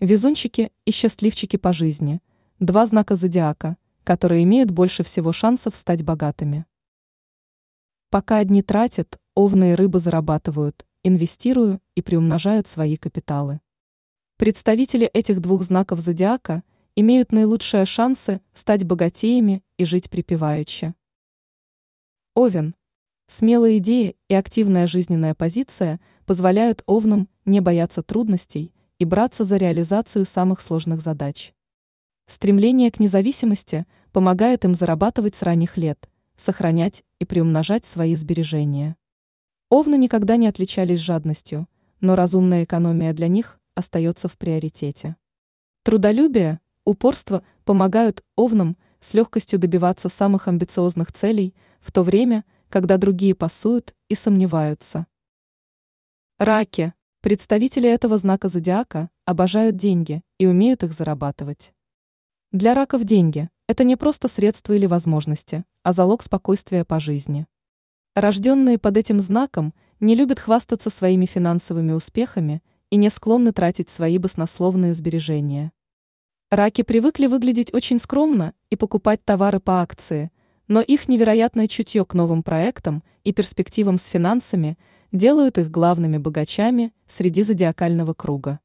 Везунчики и счастливчики по жизни – два знака зодиака, которые имеют больше всего шансов стать богатыми. Пока одни тратят, овны и рыбы зарабатывают, инвестируют и приумножают свои капиталы. Представители этих двух знаков зодиака имеют наилучшие шансы стать богатеями и жить припеваючи. Овен. Смелые идеи и активная жизненная позиция позволяют овнам не бояться трудностей и браться за реализацию самых сложных задач. Стремление к независимости помогает им зарабатывать с ранних лет, сохранять и приумножать свои сбережения. Овны никогда не отличались жадностью, но разумная экономия для них остается в приоритете. Трудолюбие, упорство помогают овнам с легкостью добиваться самых амбициозных целей, в то время, когда другие пасуют и сомневаются. Раки. Представители этого знака зодиака обожают деньги и умеют их зарабатывать. Для раков деньги – это не просто средства или возможности, а залог спокойствия по жизни. Рожденные под этим знаком не любят хвастаться своими финансовыми успехами и не склонны тратить свои баснословные сбережения. Раки привыкли выглядеть очень скромно и покупать товары по акции, но их невероятное чутье к новым проектам и перспективам с финансами делают их главными богачами среди зодиакального круга.